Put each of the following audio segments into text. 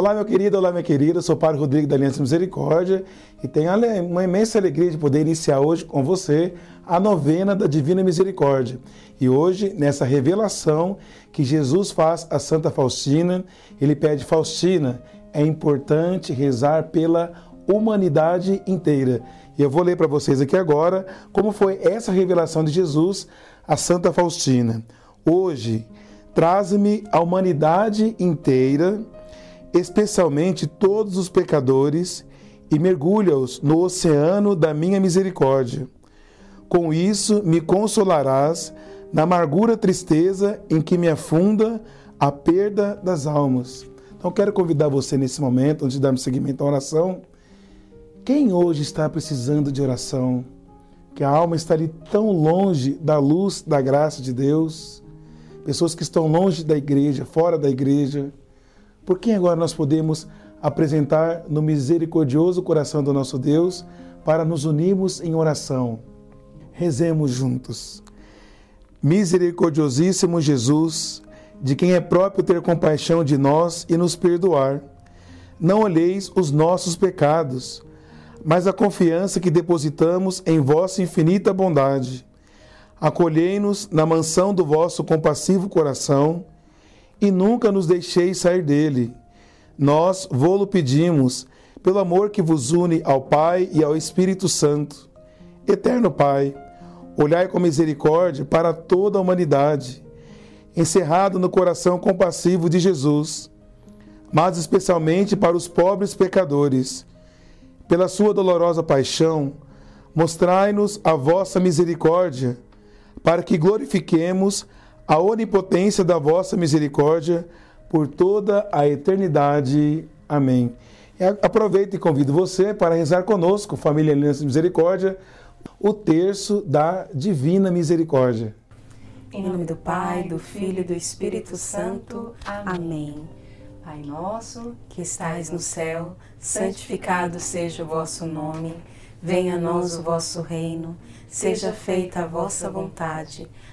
Olá, meu querido, olá, minha querida. Eu sou o Padre Rodrigo da Aliança Misericórdia e tenho uma imensa alegria de poder iniciar hoje com você a novena da Divina Misericórdia. E hoje, nessa revelação que Jesus faz a Santa Faustina, ele pede: Faustina, é importante rezar pela humanidade inteira. E eu vou ler para vocês aqui agora como foi essa revelação de Jesus a Santa Faustina. Hoje, traze-me a humanidade inteira especialmente todos os pecadores, e mergulha-os no oceano da minha misericórdia. Com isso me consolarás na amargura tristeza em que me afunda a perda das almas. Então quero convidar você nesse momento, antes de darmos seguimento à oração, quem hoje está precisando de oração? Que a alma está ali tão longe da luz, da graça de Deus, pessoas que estão longe da igreja, fora da igreja, por quem agora nós podemos apresentar no misericordioso coração do nosso Deus para nos unirmos em oração? Rezemos juntos. Misericordiosíssimo Jesus, de quem é próprio ter compaixão de nós e nos perdoar, não olheis os nossos pecados, mas a confiança que depositamos em vossa infinita bondade. Acolhei-nos na mansão do vosso compassivo coração e nunca nos deixeis sair dele. Nós vô-lo pedimos, pelo amor que vos une ao Pai e ao Espírito Santo. Eterno Pai, olhai com misericórdia para toda a humanidade, encerrado no coração compassivo de Jesus, mas especialmente para os pobres pecadores. Pela sua dolorosa paixão, mostrai-nos a vossa misericórdia, para que glorifiquemos a onipotência da vossa misericórdia por toda a eternidade. Amém. Aproveito e convido você para rezar conosco, família Aliança Misericórdia, o terço da Divina Misericórdia. Em nome do Pai, do Filho e do Espírito Santo. Amém. Pai nosso, que estais no céu, santificado seja o vosso nome. Venha a nós o vosso reino. Seja feita a vossa vontade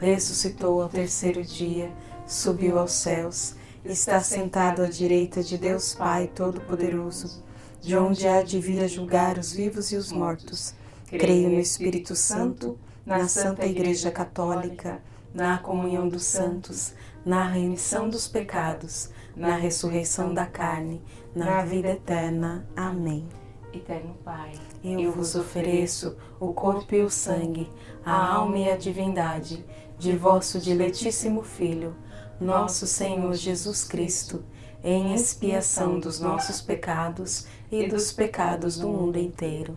ressuscitou ao terceiro dia, subiu aos céus, está sentado à direita de Deus Pai Todo-Poderoso, de onde há de vir a julgar os vivos e os mortos. Creio no Espírito Santo, na Santa Igreja Católica, na comunhão dos santos, na remissão dos pecados, na ressurreição da carne, na vida eterna. Amém. Eterno Pai, eu vos ofereço o corpo e o sangue, a alma e a divindade de vosso diletíssimo Filho, nosso Senhor Jesus Cristo, em expiação dos nossos pecados e dos pecados do mundo inteiro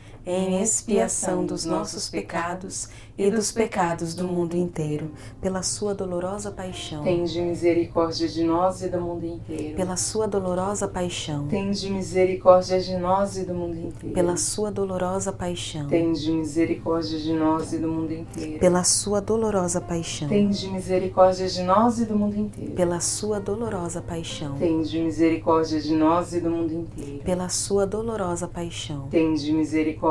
em expiação dos nossos pecados e dos pecados do mundo inteiro, pela sua dolorosa paixão. Tende misericórdia de nós e do mundo inteiro. Pela sua dolorosa paixão. Tende misericórdia de nós e do mundo inteiro. Pela sua dolorosa paixão. Tende misericórdia de nós e do mundo inteiro. Pela sua dolorosa paixão. Tende misericórdia de nós e do mundo inteiro. Pela sua dolorosa paixão. Tende misericórdia de nós e do mundo inteiro. Pela sua dolorosa paixão. Tende misericórdia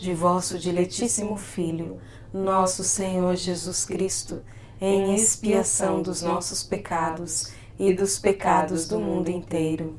de vosso diletíssimo Filho, nosso Senhor Jesus Cristo, em expiação dos nossos pecados e dos pecados do mundo inteiro.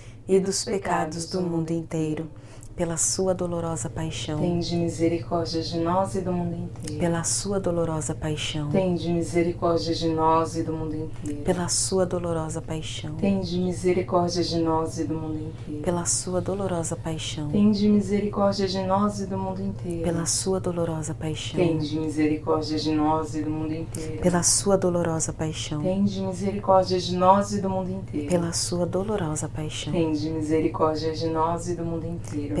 e dos pecados do mundo inteiro pela sua dolorosa paixão. Tende misericórdia de nós e do mundo inteiro. Pela sua dolorosa paixão. Tende misericórdia de nós e do mundo inteiro. Pela sua dolorosa paixão. Tende misericórdia de nós e do mundo inteiro. Pela sua dolorosa paixão. Tende misericórdia de nós e do mundo inteiro. Pela sua dolorosa paixão. Tende misericórdia de nós e do mundo inteiro. Pela sua dolorosa paixão. Tende misericórdia de nós e do mundo inteiro. Pela sua dolorosa paixão. Tende misericórdia de nós e do mundo inteiro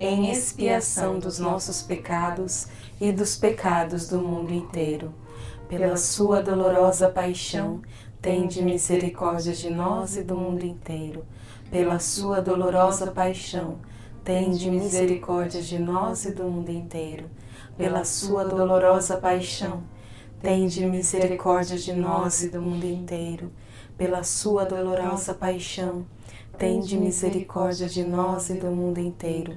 em expiação dos nossos pecados e dos pecados do mundo inteiro. Pela sua dolorosa paixão, tende misericórdia de nós e do mundo inteiro. Pela sua dolorosa paixão, tende misericórdia de nós e do mundo inteiro. Pela sua dolorosa paixão, tende misericórdia de nós e do mundo inteiro. Pela sua dolorosa paixão, tende misericórdia de nós e do mundo inteiro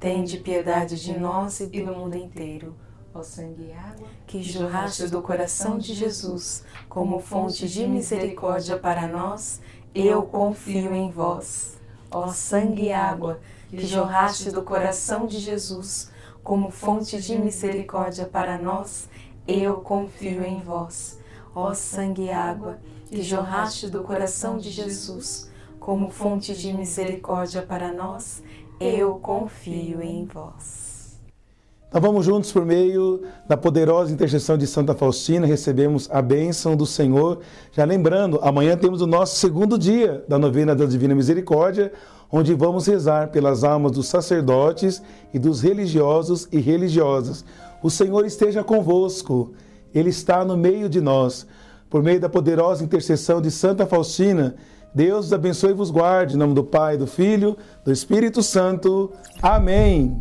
tende piedade de nós e do mundo inteiro ó sangue e água, que jorraste do coração de Jesus como fonte de misericórdia para nós, eu confio em vós. Ó sangue e água, que jorraste do coração de Jesus como fonte de misericórdia para nós, eu confio em vós. Ó sangue e água, que jorraste do coração de Jesus como fonte de misericórdia para nós, eu confio em vós. Nós vamos juntos por meio da poderosa intercessão de Santa Faustina, recebemos a bênção do Senhor. Já lembrando, amanhã temos o nosso segundo dia da novena da Divina Misericórdia, onde vamos rezar pelas almas dos sacerdotes e dos religiosos e religiosas. O Senhor esteja convosco, Ele está no meio de nós. Por meio da poderosa intercessão de Santa Faustina, Deus os abençoe e vos guarde. Em nome do Pai, do Filho, do Espírito Santo. Amém.